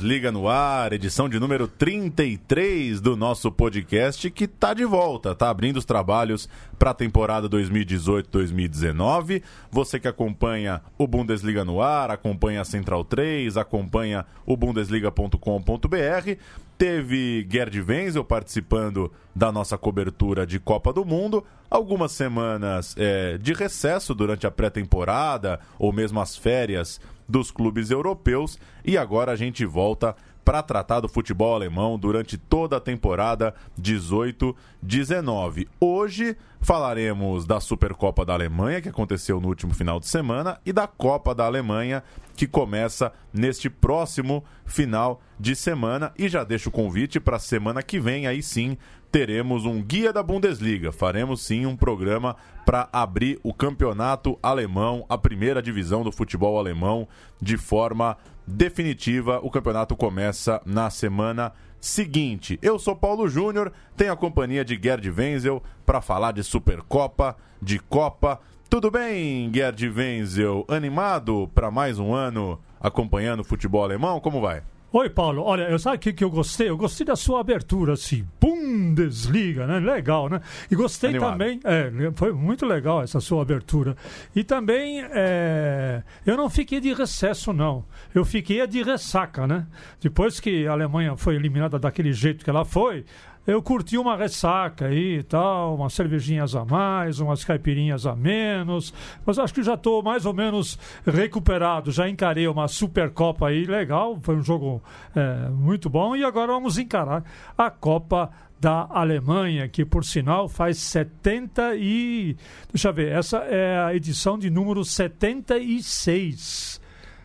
Bundesliga no ar, edição de número 33 do nosso podcast que tá de volta, tá abrindo os trabalhos para a temporada 2018-2019. Você que acompanha o Bundesliga no ar, acompanha a Central 3, acompanha o bundesliga.com.br, teve Gerd Wenzel participando da nossa cobertura de Copa do Mundo, algumas semanas é, de recesso durante a pré-temporada ou mesmo as férias dos clubes europeus e agora a gente volta para tratar do futebol alemão durante toda a temporada 18-19. Hoje falaremos da Supercopa da Alemanha, que aconteceu no último final de semana, e da Copa da Alemanha, que começa neste próximo final de semana. E já deixo o convite para a semana que vem, aí sim, teremos um guia da Bundesliga. Faremos sim um programa para abrir o campeonato alemão, a primeira divisão do futebol alemão, de forma definitiva. O campeonato começa na semana seguinte. Eu sou Paulo Júnior, tenho a companhia de Gerd Wenzel para falar de Supercopa, de Copa. Tudo bem, Gerd Wenzel? Animado para mais um ano acompanhando o futebol alemão? Como vai? Oi, Paulo. Olha, eu sabe o que, que eu gostei? Eu gostei da sua abertura, assim. Bundesliga, né? Legal, né? E gostei Animado. também. É, foi muito legal essa sua abertura. E também, é, eu não fiquei de recesso, não. Eu fiquei de ressaca, né? Depois que a Alemanha foi eliminada daquele jeito que ela foi, eu curti uma ressaca aí e tal, umas cervejinhas a mais, umas caipirinhas a menos, mas acho que já estou mais ou menos recuperado. Já encarei uma Supercopa aí legal, foi um jogo é, muito bom e agora vamos encarar a Copa da Alemanha, que por sinal faz 70 e. Deixa eu ver, essa é a edição de número 76.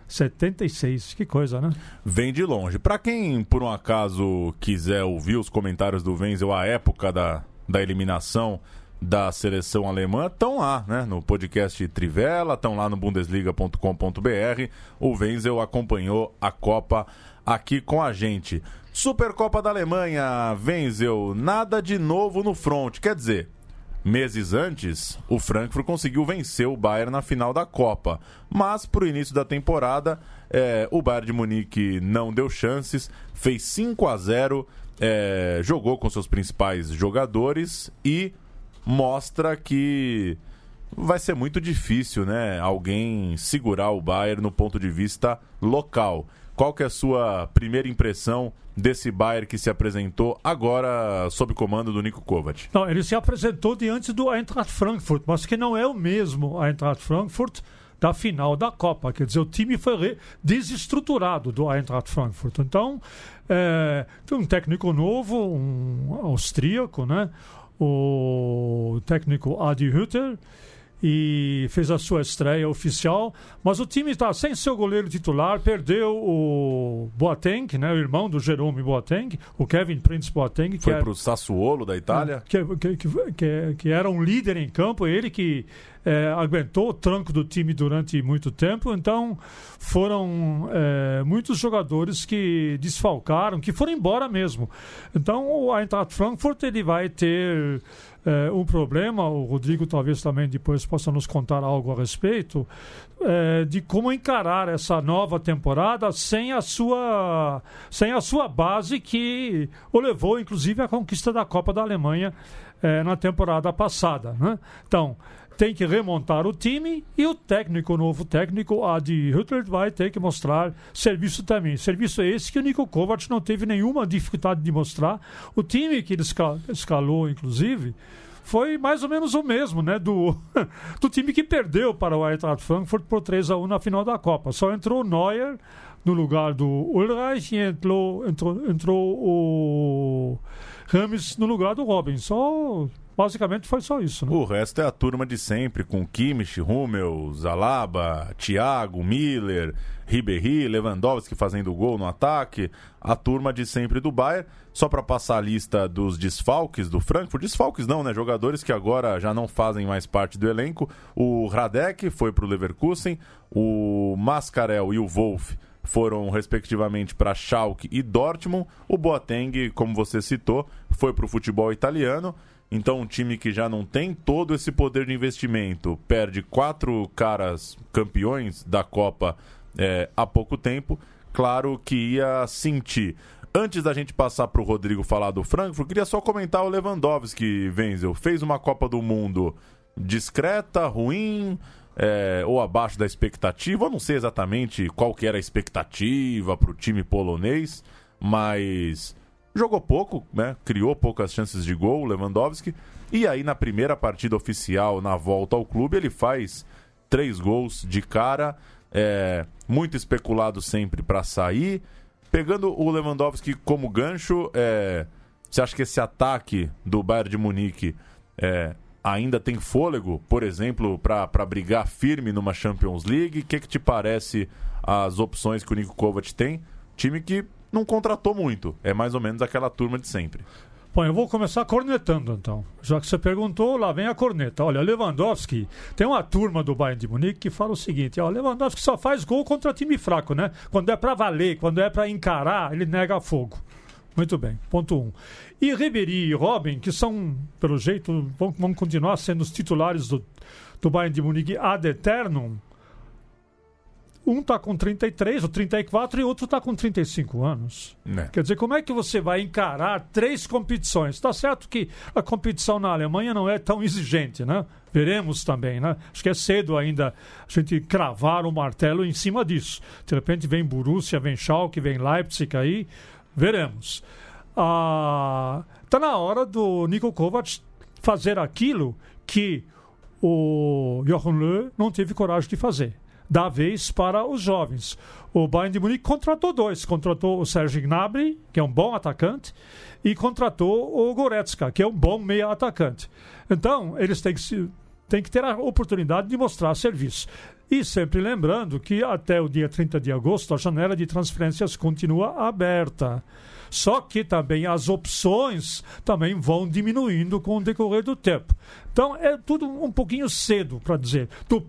76, que coisa, né? Vem de longe. Para quem, por um acaso, quiser ouvir os comentários do Wenzel à época da, da eliminação da seleção alemã, estão lá, né? No podcast Trivela, estão lá no bundesliga.com.br. O Wenzel acompanhou a Copa aqui com a gente. Supercopa da Alemanha, Wenzel, nada de novo no front. Quer dizer, Meses antes, o Frankfurt conseguiu vencer o Bayern na final da Copa, mas para o início da temporada, é, o Bayern de Munique não deu chances, fez 5 a 0, é, jogou com seus principais jogadores e mostra que vai ser muito difícil, né, alguém segurar o Bayern no ponto de vista local. Qual que é a sua primeira impressão desse Bayern que se apresentou agora sob comando do Nico Kovac? Não, ele se apresentou diante do Eintracht Frankfurt, mas que não é o mesmo Eintracht Frankfurt da final da Copa. Quer dizer, o time foi desestruturado do Eintracht Frankfurt. Então, é, tem um técnico novo, um austríaco, né? O técnico Adi Hütter e fez a sua estreia oficial, mas o time está sem seu goleiro titular, perdeu o Boateng, né, o irmão do Jerome Boateng, o Kevin Prince Boateng, Foi era, para o Sassuolo da Itália? que, que, que, que, que era um líder em campo, ele que é, aguentou o tranco do time durante muito tempo, então foram é, muitos jogadores que desfalcaram, que foram embora mesmo. Então o Eintracht Frankfurt ele vai ter é, um problema, o Rodrigo talvez também depois possa nos contar algo a respeito, é, de como encarar essa nova temporada sem a sua sem a sua base que o levou inclusive à conquista da Copa da Alemanha é, na temporada passada. Né? Então tem que remontar o time e o técnico, o novo técnico, Adi Hütter, vai ter que mostrar serviço também. Serviço esse que o Nico Kovac não teve nenhuma dificuldade de mostrar. O time que ele escalou, inclusive, foi mais ou menos o mesmo, né? Do, do time que perdeu para o Eintracht Frankfurt por 3 a 1 na final da Copa. Só entrou o Neuer no lugar do Ulreich e entrou, entrou, entrou o Rames no lugar do Robin. Só Basicamente foi só isso. Né? O resto é a turma de sempre, com Kimmich, Hummel, Zalaba, Thiago, Miller, Ribéry, Lewandowski fazendo gol no ataque. A turma de sempre do Bayern. Só para passar a lista dos desfalques do Frankfurt. Desfalques não, né? Jogadores que agora já não fazem mais parte do elenco. O Radek foi para o Leverkusen. O Mascarel e o Wolf foram respectivamente para Schalke e Dortmund. O Boateng, como você citou, foi para o futebol italiano. Então, um time que já não tem todo esse poder de investimento, perde quatro caras campeões da Copa é, há pouco tempo, claro que ia sentir. Antes da gente passar para o Rodrigo falar do Frankfurt, queria só comentar o Lewandowski, Wenzel. Fez uma Copa do Mundo discreta, ruim, é, ou abaixo da expectativa. Eu não sei exatamente qual que era a expectativa para o time polonês, mas jogou pouco, né? Criou poucas chances de gol, o Lewandowski. E aí, na primeira partida oficial, na volta ao clube, ele faz três gols de cara. É, muito especulado sempre para sair. Pegando o Lewandowski como gancho, é, você acha que esse ataque do Bayern de Munique é, ainda tem fôlego, por exemplo, para brigar firme numa Champions League? O que, que te parece as opções que o Nico Kovac tem? Time que não contratou muito, é mais ou menos aquela turma de sempre. Bom, eu vou começar cornetando então. Já que você perguntou, lá vem a corneta. Olha, Lewandowski, tem uma turma do Bayern de Munique que fala o seguinte: ó, Lewandowski só faz gol contra time fraco, né? Quando é para valer, quando é para encarar, ele nega fogo. Muito bem, ponto um. E Ribéry e Robin, que são, pelo jeito, vão, vão continuar sendo os titulares do, do Bayern de Munique ad eternum, um está com 33 ou 34 e outro está com 35 anos. Né. Quer dizer, como é que você vai encarar três competições? Está certo que a competição na Alemanha não é tão exigente, né? Veremos também, né? Acho que é cedo ainda a gente cravar o martelo em cima disso. De repente vem Borussia, vem Schalke, vem Leipzig aí, veremos. Ah, tá na hora do Nico Kovac fazer aquilo que o Jochen Löw não teve coragem de fazer da vez para os jovens. O Bayern de Munique contratou dois. Contratou o Serge Gnabry, que é um bom atacante, e contratou o Goretzka, que é um bom meia atacante. Então, eles têm que, se, que ter a oportunidade de mostrar serviço. E sempre lembrando que até o dia 30 de agosto a janela de transferências continua aberta. Só que também as opções também vão diminuindo com o decorrer do tempo. Então é tudo um pouquinho cedo para dizer. Tu,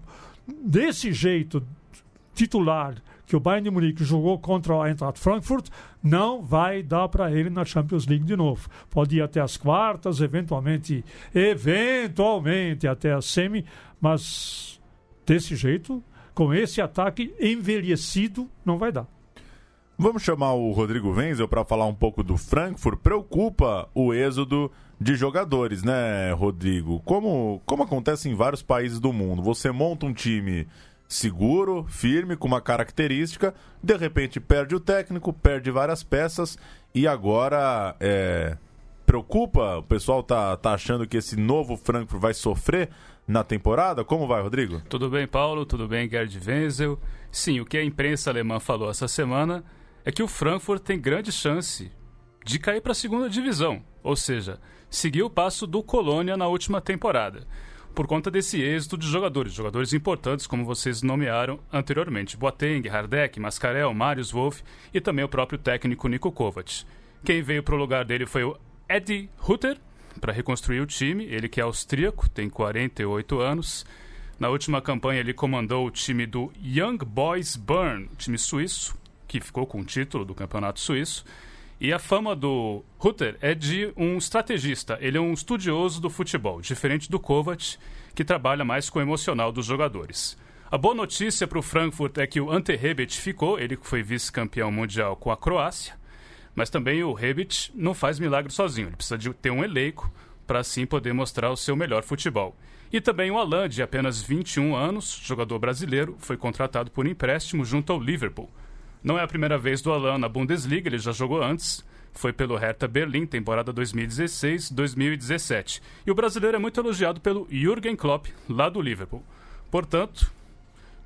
desse jeito titular que o Bayern de Munique jogou contra o Eintracht Frankfurt, não vai dar para ele na Champions League de novo. Pode ir até as quartas, eventualmente, eventualmente até a semi, mas desse jeito, com esse ataque envelhecido, não vai dar. Vamos chamar o Rodrigo Wenzel para falar um pouco do Frankfurt. Preocupa o êxodo de jogadores, né, Rodrigo? Como, como acontece em vários países do mundo. Você monta um time seguro, firme, com uma característica, de repente perde o técnico, perde várias peças e agora é, preocupa? O pessoal tá, tá achando que esse novo Frankfurt vai sofrer na temporada? Como vai, Rodrigo? Tudo bem, Paulo? Tudo bem, Gerd Wenzel? Sim, o que a imprensa alemã falou essa semana é que o Frankfurt tem grande chance de cair para a segunda divisão, ou seja, seguir o passo do Colônia na última temporada, por conta desse êxito de jogadores, jogadores importantes como vocês nomearam anteriormente, Boateng, Hardek, Mascarel, Marius Wolff e também o próprio técnico Niko Kovac. Quem veio para o lugar dele foi o Eddie Hutter, para reconstruir o time, ele que é austríaco, tem 48 anos. Na última campanha ele comandou o time do Young Boys Bern, time suíço, que ficou com o título do campeonato suíço. E a fama do Rutter é de um estrategista. Ele é um estudioso do futebol, diferente do Kovac, que trabalha mais com o emocional dos jogadores. A boa notícia para o Frankfurt é que o Ante Rebic ficou, ele foi vice-campeão mundial com a Croácia, mas também o Rebic não faz milagre sozinho, ele precisa de ter um elenco para assim poder mostrar o seu melhor futebol. E também o Alain, de apenas 21 anos, jogador brasileiro, foi contratado por empréstimo junto ao Liverpool. Não é a primeira vez do Alan na Bundesliga, ele já jogou antes. Foi pelo Hertha Berlim, temporada 2016-2017. E o brasileiro é muito elogiado pelo Jürgen Klopp, lá do Liverpool. Portanto,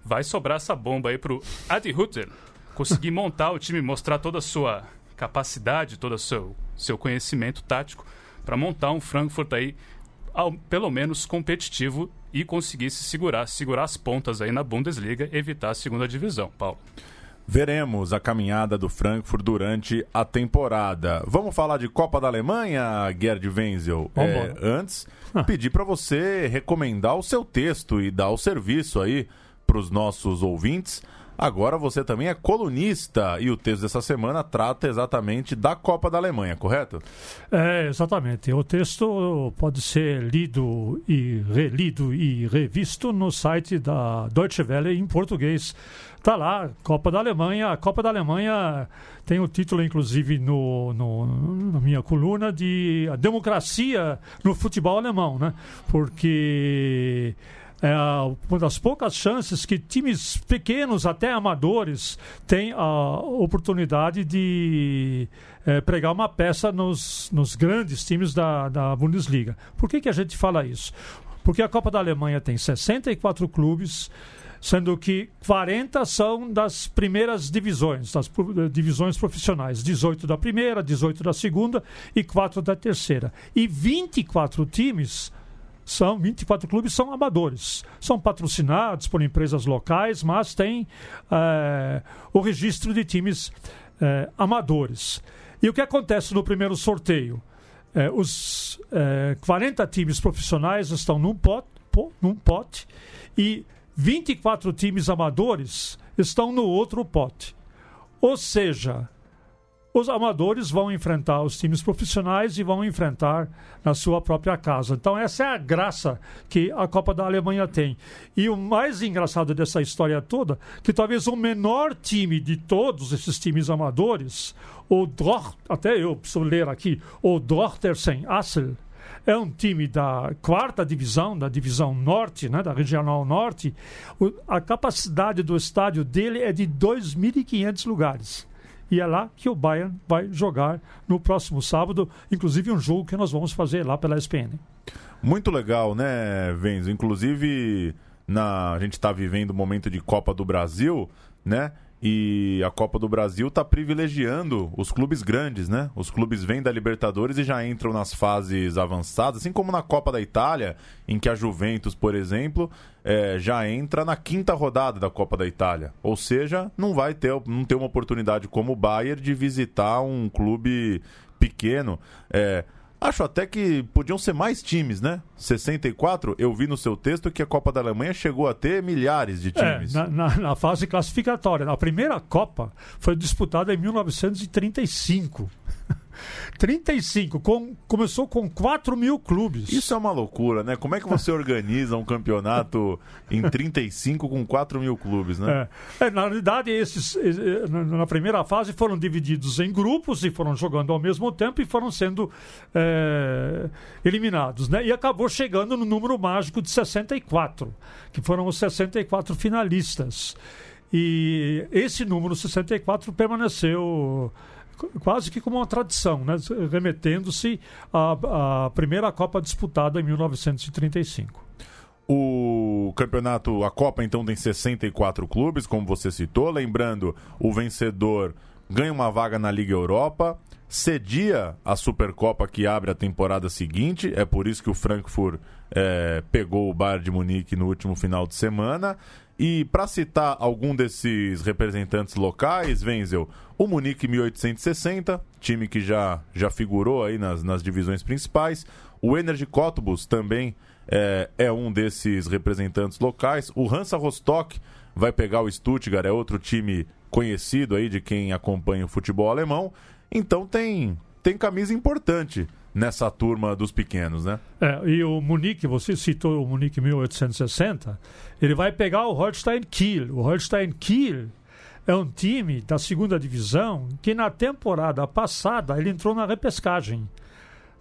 vai sobrar essa bomba aí pro Adi Hutter conseguir montar o time, mostrar toda a sua capacidade, todo o seu, seu conhecimento tático para montar um Frankfurt aí ao, pelo menos competitivo e conseguisse segurar, segurar as pontas aí na Bundesliga, evitar a segunda divisão, Paulo. Veremos a caminhada do Frankfurt durante a temporada. Vamos falar de Copa da Alemanha, Gerd Wenzel? É, antes, pedir para você recomendar o seu texto e dar o serviço aí para os nossos ouvintes. Agora você também é colunista e o texto dessa semana trata exatamente da Copa da Alemanha, correto? É, exatamente. O texto pode ser lido e relido e revisto no site da Deutsche Welle em português. Tá lá, Copa da Alemanha. A Copa da Alemanha tem o título, inclusive, no, no, na minha coluna de a democracia no futebol alemão, né? Porque é uma das poucas chances que times pequenos, até amadores, têm a oportunidade de é, pregar uma peça nos, nos grandes times da, da Bundesliga. Por que, que a gente fala isso? Porque a Copa da Alemanha tem 64 clubes, sendo que 40 são das primeiras divisões, das divisões profissionais, 18 da primeira, 18 da segunda e 4 da terceira. E 24 times são 24 clubes são amadores. São patrocinados por empresas locais, mas tem é, o registro de times é, amadores. E o que acontece no primeiro sorteio? É, os 40 times profissionais estão num pote, num pote e 24 times amadores estão no outro pote. Ou seja, os amadores vão enfrentar os times profissionais e vão enfrentar na sua própria casa. Então, essa é a graça que a Copa da Alemanha tem. E o mais engraçado dessa história toda, que talvez o menor time de todos esses times amadores, o Dort, até eu preciso ler aqui, o Dortersen Assel, é um time da quarta divisão, da divisão norte, né, da regional norte. O, a capacidade do estádio dele é de 2.500 lugares. E é lá que o Bayern vai jogar no próximo sábado, inclusive um jogo que nós vamos fazer lá pela SPN. Muito legal, né, Venzo? Inclusive, na, a gente está vivendo o um momento de Copa do Brasil, né? E a Copa do Brasil está privilegiando os clubes grandes, né? Os clubes vêm da Libertadores e já entram nas fases avançadas, assim como na Copa da Itália, em que a Juventus, por exemplo, é, já entra na quinta rodada da Copa da Itália. Ou seja, não vai ter, não ter uma oportunidade como o Bayern de visitar um clube pequeno. É, Acho até que podiam ser mais times, né? 64, eu vi no seu texto que a Copa da Alemanha chegou a ter milhares de é, times. É, na, na, na, fase classificatória. A primeira Copa foi disputada em 1935. 35, com, começou com 4 mil clubes. Isso é uma loucura, né? Como é que você organiza um campeonato em 35 com 4 mil clubes, né? É. É, na realidade, esses na primeira fase foram divididos em grupos e foram jogando ao mesmo tempo e foram sendo é, eliminados, né? E acabou chegando no número mágico de 64, que foram os 64 finalistas. E esse número 64 permaneceu quase que como uma tradição, né? remetendo-se à, à primeira Copa disputada em 1935. O campeonato, a Copa então tem 64 clubes, como você citou. Lembrando, o vencedor ganha uma vaga na Liga Europa, cedia a Supercopa que abre a temporada seguinte. É por isso que o Frankfurt é, pegou o Bayern de Munique no último final de semana. E para citar algum desses representantes locais, Wenzel, o Munique 1860, time que já, já figurou aí nas, nas divisões principais. O Energy Cottbus também é, é um desses representantes locais. O Hansa Rostock vai pegar o Stuttgart, é outro time conhecido aí de quem acompanha o futebol alemão. Então tem, tem camisa importante nessa turma dos pequenos, né? É, e o Munique, você citou o Munique 1860, ele vai pegar o Holstein Kiel. O Holstein Kiel é um time da segunda divisão que na temporada passada ele entrou na repescagem.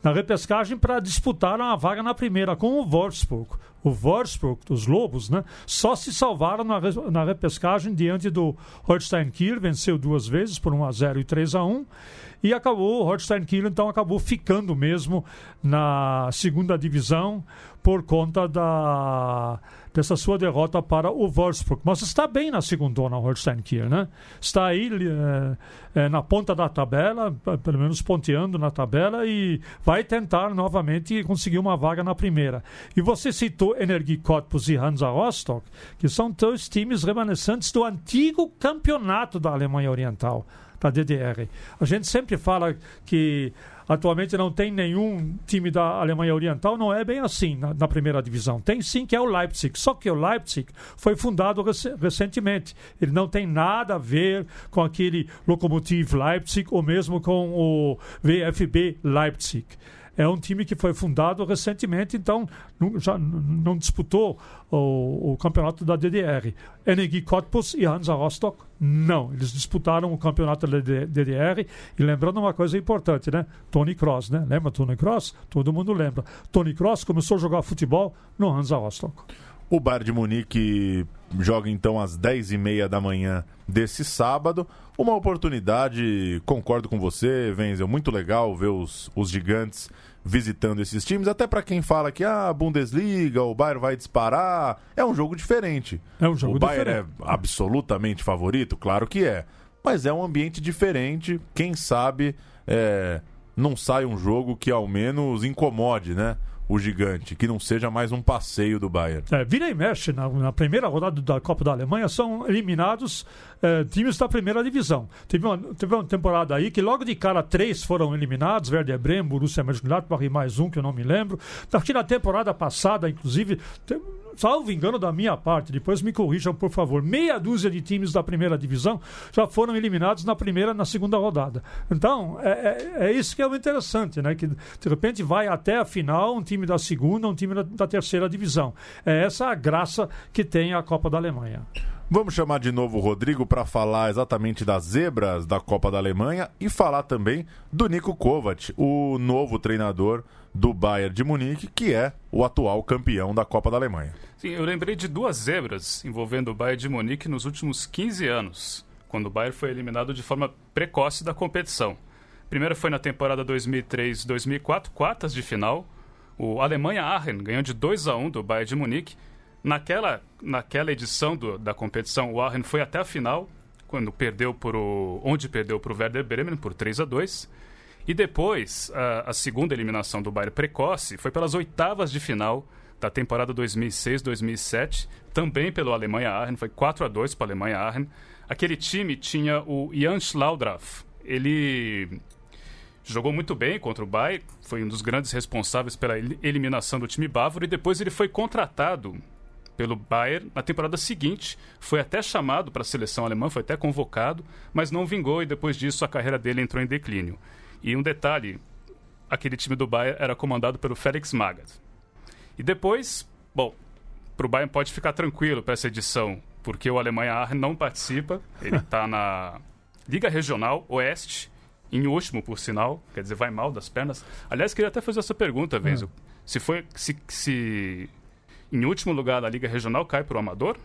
Na repescagem para disputar uma vaga na primeira com o Wolfsburg. o Wolfsburg, os Lobos, né, só se salvaram na, na repescagem diante do Holstein Kiel, venceu duas vezes por 1 a 0 e 3 a 1 e acabou, o Holstein Kiel então acabou ficando mesmo na segunda divisão por conta da, dessa sua derrota para o Wolfsburg. Mas está bem na segunda Holstein Kiel, né? Está aí é, é, na ponta da tabela, pelo menos ponteando na tabela e vai tentar novamente conseguir uma vaga na primeira. E você citou Energie Cottbus e Hansa Rostock, que são dois times remanescentes do antigo campeonato da Alemanha Oriental da DDR. A gente sempre fala que atualmente não tem nenhum time da Alemanha Oriental, não é bem assim na, na, primeira divisão. Tem sim que é o Leipzig, só que o Leipzig foi fundado rec recentemente. Ele não tem nada a ver com aquele Lokomotiv Leipzig ou mesmo com o VfB Leipzig é um time que foi fundado recentemente, então já não disputou o, o, campeonato da DDR. Energie Cottbus e Hansa Rostock, não. Eles disputaram o campeonato da DDR. E lembrando uma coisa importante, né? Tony Cross, né? Lembra Tony Cross? Todo mundo lembra. Tony Cross começou a jogar futebol no Hansa Rostock. O Bayern de Munique joga então às 10h30 da manhã desse sábado. Uma oportunidade, concordo com você, Wenzel, muito legal ver os, os gigantes visitando esses times, até para quem fala que a ah, Bundesliga, o Bayern vai disparar, é um jogo diferente. É um jogo o Bayern diferente. é absolutamente favorito, claro que é, mas é um ambiente diferente, quem sabe é, não sai um jogo que ao menos incomode, né? O gigante, que não seja mais um passeio do Bayern. É, vira e mexe, na, na, primeira rodada da Copa da Alemanha são eliminados é, times da primeira divisão. Teve uma, teve uma temporada aí que logo de cara três foram eliminados, Werder Bremen, Borussia Mönchengladbach e mais um que eu não me lembro. Daqui na temporada passada, inclusive, salvo engano da minha parte, depois me corrijam, por favor, meia dúzia de times da primeira divisão já foram eliminados na primeira na segunda rodada. Então, é, é, é isso que é o interessante, né? Que de repente vai até a final um time da segunda, um time da, da terceira divisão. É essa a graça que tem a Copa da Alemanha. Vamos chamar de novo o Rodrigo para falar exatamente das zebras da Copa da Alemanha e falar também do Nico Kovac, o novo treinador do Bayern de Munique, que é o atual campeão da Copa da Alemanha. Sim, eu lembrei de duas zebras envolvendo o Bayern de Munique nos últimos 15 anos, quando o Bayern foi eliminado de forma precoce da competição. A primeira foi na temporada 2003-2004, quartas de final. O Alemanha Aachen ganhou de 2 a 1 do Bayern de Munique. Naquela, naquela edição do, da competição, o Aachen foi até a final, quando perdeu por o, onde perdeu para o Werder Bremen por 3 a 2 e depois, a, a segunda eliminação do Bayern precoce foi pelas oitavas de final da temporada 2006-2007, também pelo Alemanha Aachen, foi 4 a 2 para a Alemanha Aachen. Aquele time tinha o Jan Schlaudraff. Ele jogou muito bem contra o Bayern, foi um dos grandes responsáveis pela eliminação do time bávaro e depois ele foi contratado pelo Bayern na temporada seguinte, foi até chamado para a seleção alemã, foi até convocado, mas não vingou e depois disso a carreira dele entrou em declínio. E um detalhe, aquele time do Bayern era comandado pelo Felix Magath. E depois, bom, para o Bayern pode ficar tranquilo para essa edição, porque o Alemanha Aachen não participa, ele está na Liga Regional Oeste, em último, por sinal, quer dizer, vai mal das pernas. Aliás, queria até fazer essa pergunta, Venzo. É. Se foi se, se em último lugar da Liga Regional cai para o Amador?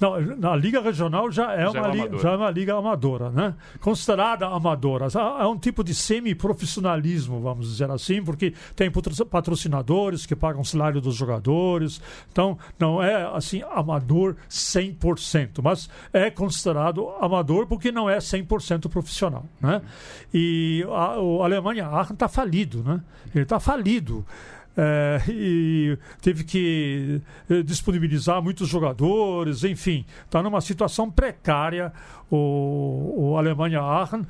Não, na Liga Regional já é, já, uma, é liga, já é uma liga amadora, né? Considerada amadora. É um tipo de semi-profissionalismo, vamos dizer assim, porque tem patrocinadores que pagam o salário dos jogadores. Então, não é assim amador 100%, mas é considerado amador porque não é 100% profissional, né? E a, o Alemanha está falido, né? Ele está falido é, e teve que eh, disponibilizar muitos jogadores, enfim, está numa situação precária o, o Alemanha Aachen.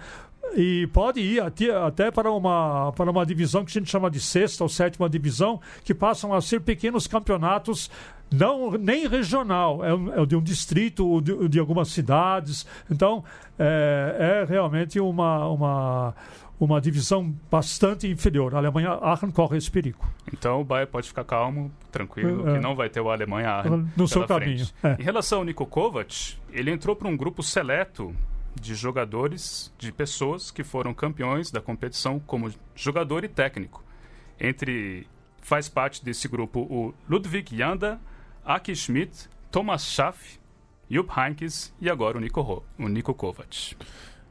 E pode ir até, até para, uma, para uma divisão que a gente chama de sexta ou sétima divisão, que passam a ser pequenos campeonatos não nem regional, é, é de um distrito ou de, de, algumas cidades. Então, é, é realmente uma, uma, uma divisão bastante inferior. A Alemanha Aachen corre esse perigo. Então o Bayern pode ficar calmo, tranquilo, é, que não vai ter o Alemanha Aachen no seu caminho. É. Em relação ao Niko Kovac, ele entrou para um grupo seleto de jogadores, de pessoas que foram campeões da competição como jogador e técnico. Entre faz parte desse grupo o Ludwig Janda, Aki Schmidt, Thomas Schaff, Jupp Heynckes e agora o Nico, o Nico Kovac.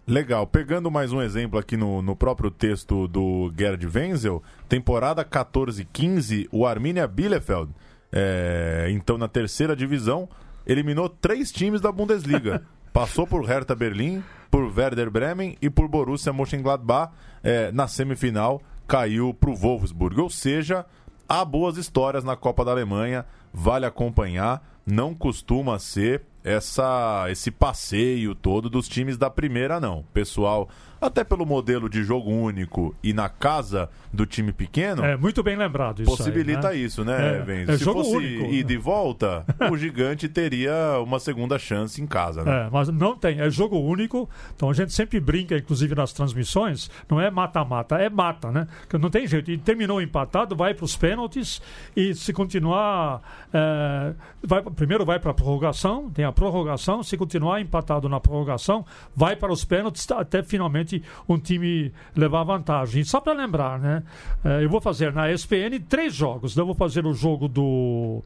Legal. Pegando mais um exemplo aqui no, no próprio texto do Gerd Wenzel, temporada 14-15, o Arminia Bielefeld, é, então na terceira divisão, eliminou três times da Bundesliga. Passou por Hertha Berlim, por Werder Bremen e por Borussia Mönchengladbach. É, na semifinal, caiu para o Wolfsburg. Ou seja, há boas histórias na Copa da Alemanha, vale acompanhar. Não costuma ser essa esse passeio todo dos times da primeira, não. Pessoal até pelo modelo de jogo único e na casa do time pequeno. É muito bem lembrado isso. Possibilita aí, né? isso, né, é, é Se fosse único, ir né? de volta, o gigante teria uma segunda chance em casa, né? É, mas não tem, é jogo único. Então a gente sempre brinca, inclusive nas transmissões, não é mata-mata, é mata, né? Porque não tem jeito. E terminou empatado, vai para os pênaltis e se continuar. É, vai, primeiro vai para a prorrogação, tem a prorrogação, se continuar empatado na prorrogação, vai para os pênaltis até finalmente um time levar vantagem. Só para lembrar, né? Eh, eu vou fazer na ESPN três jogos. Eu vou fazer o jogo do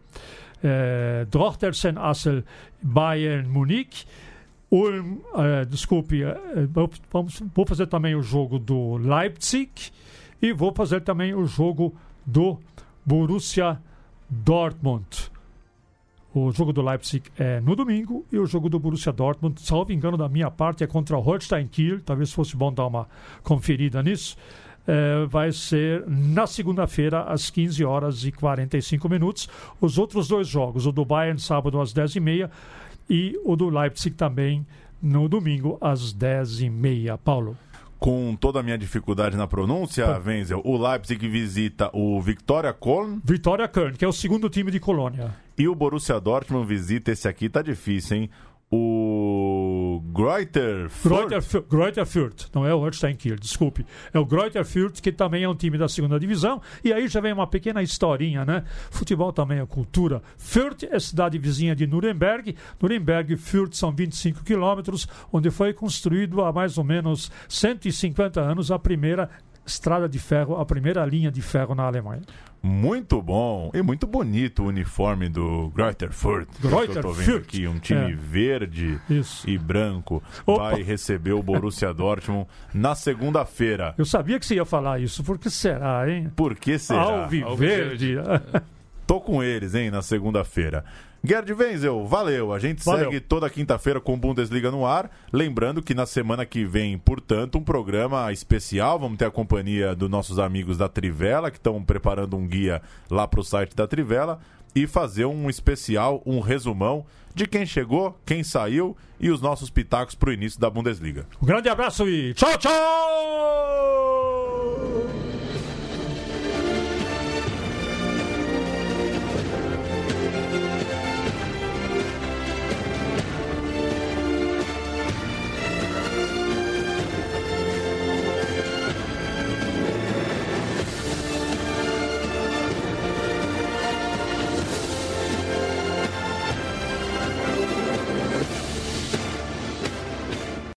é, Dortersen Assel Bayern Munique. Ulm, é, desculpe, é, vamos, vou fazer também o jogo do Leipzig e vou fazer também o jogo do Borussia Dortmund. O jogo do Leipzig é no domingo e o jogo do Borussia Dortmund, salvo engano da minha parte, é contra o Holstein Kiel. Talvez fosse bom dar uma conferida nisso. É, vai ser na segunda-feira, às 15 horas e 45 minutos. Os outros dois jogos, o do Bayern, sábado às 10h30, e o do Leipzig também no domingo, às 10h30. Paulo com toda a minha dificuldade na pronúncia, Wenzel, o Leipzig visita o Victoria Köln. Victoria Köln, que é o segundo time de Colônia. E o Borussia Dortmund visita esse aqui, tá difícil, hein? O. Greuther Fürth, não é o Holstein Kiel, desculpe. É o Greuther Fürth, que também é um time da segunda divisão. E aí já vem uma pequena historinha, né? Futebol também é cultura. Fürth é cidade vizinha de Nuremberg. Nuremberg e Fürth são 25 quilômetros, onde foi construído há mais ou menos 150 anos a primeira estrada de ferro, a primeira linha de ferro na Alemanha. Muito bom e muito bonito o uniforme do Greuther Fürth. Greuther eu tô vendo Fürth. aqui, um time É. verde Isso. e branco Opa. vai receber o Borussia Dortmund na segunda-feira. Eu sabia que você ia falar isso, porque será, hein? Por que será? Alviverde. Tô com eles, hein, na segunda-feira. Gerd Wenzel, valeu. A gente Valeu. segue toda quinta-feira com Bundesliga no ar. Lembrando que na semana que vem, portanto, um programa especial. Vamos ter a companhia dos nossos amigos da Trivela, que estão preparando um guia lá pro site da Trivela. E fazer um especial, um resumão de quem chegou, quem saiu e os nossos pitacos pro início da Bundesliga. Um grande abraço e tchau, tchau!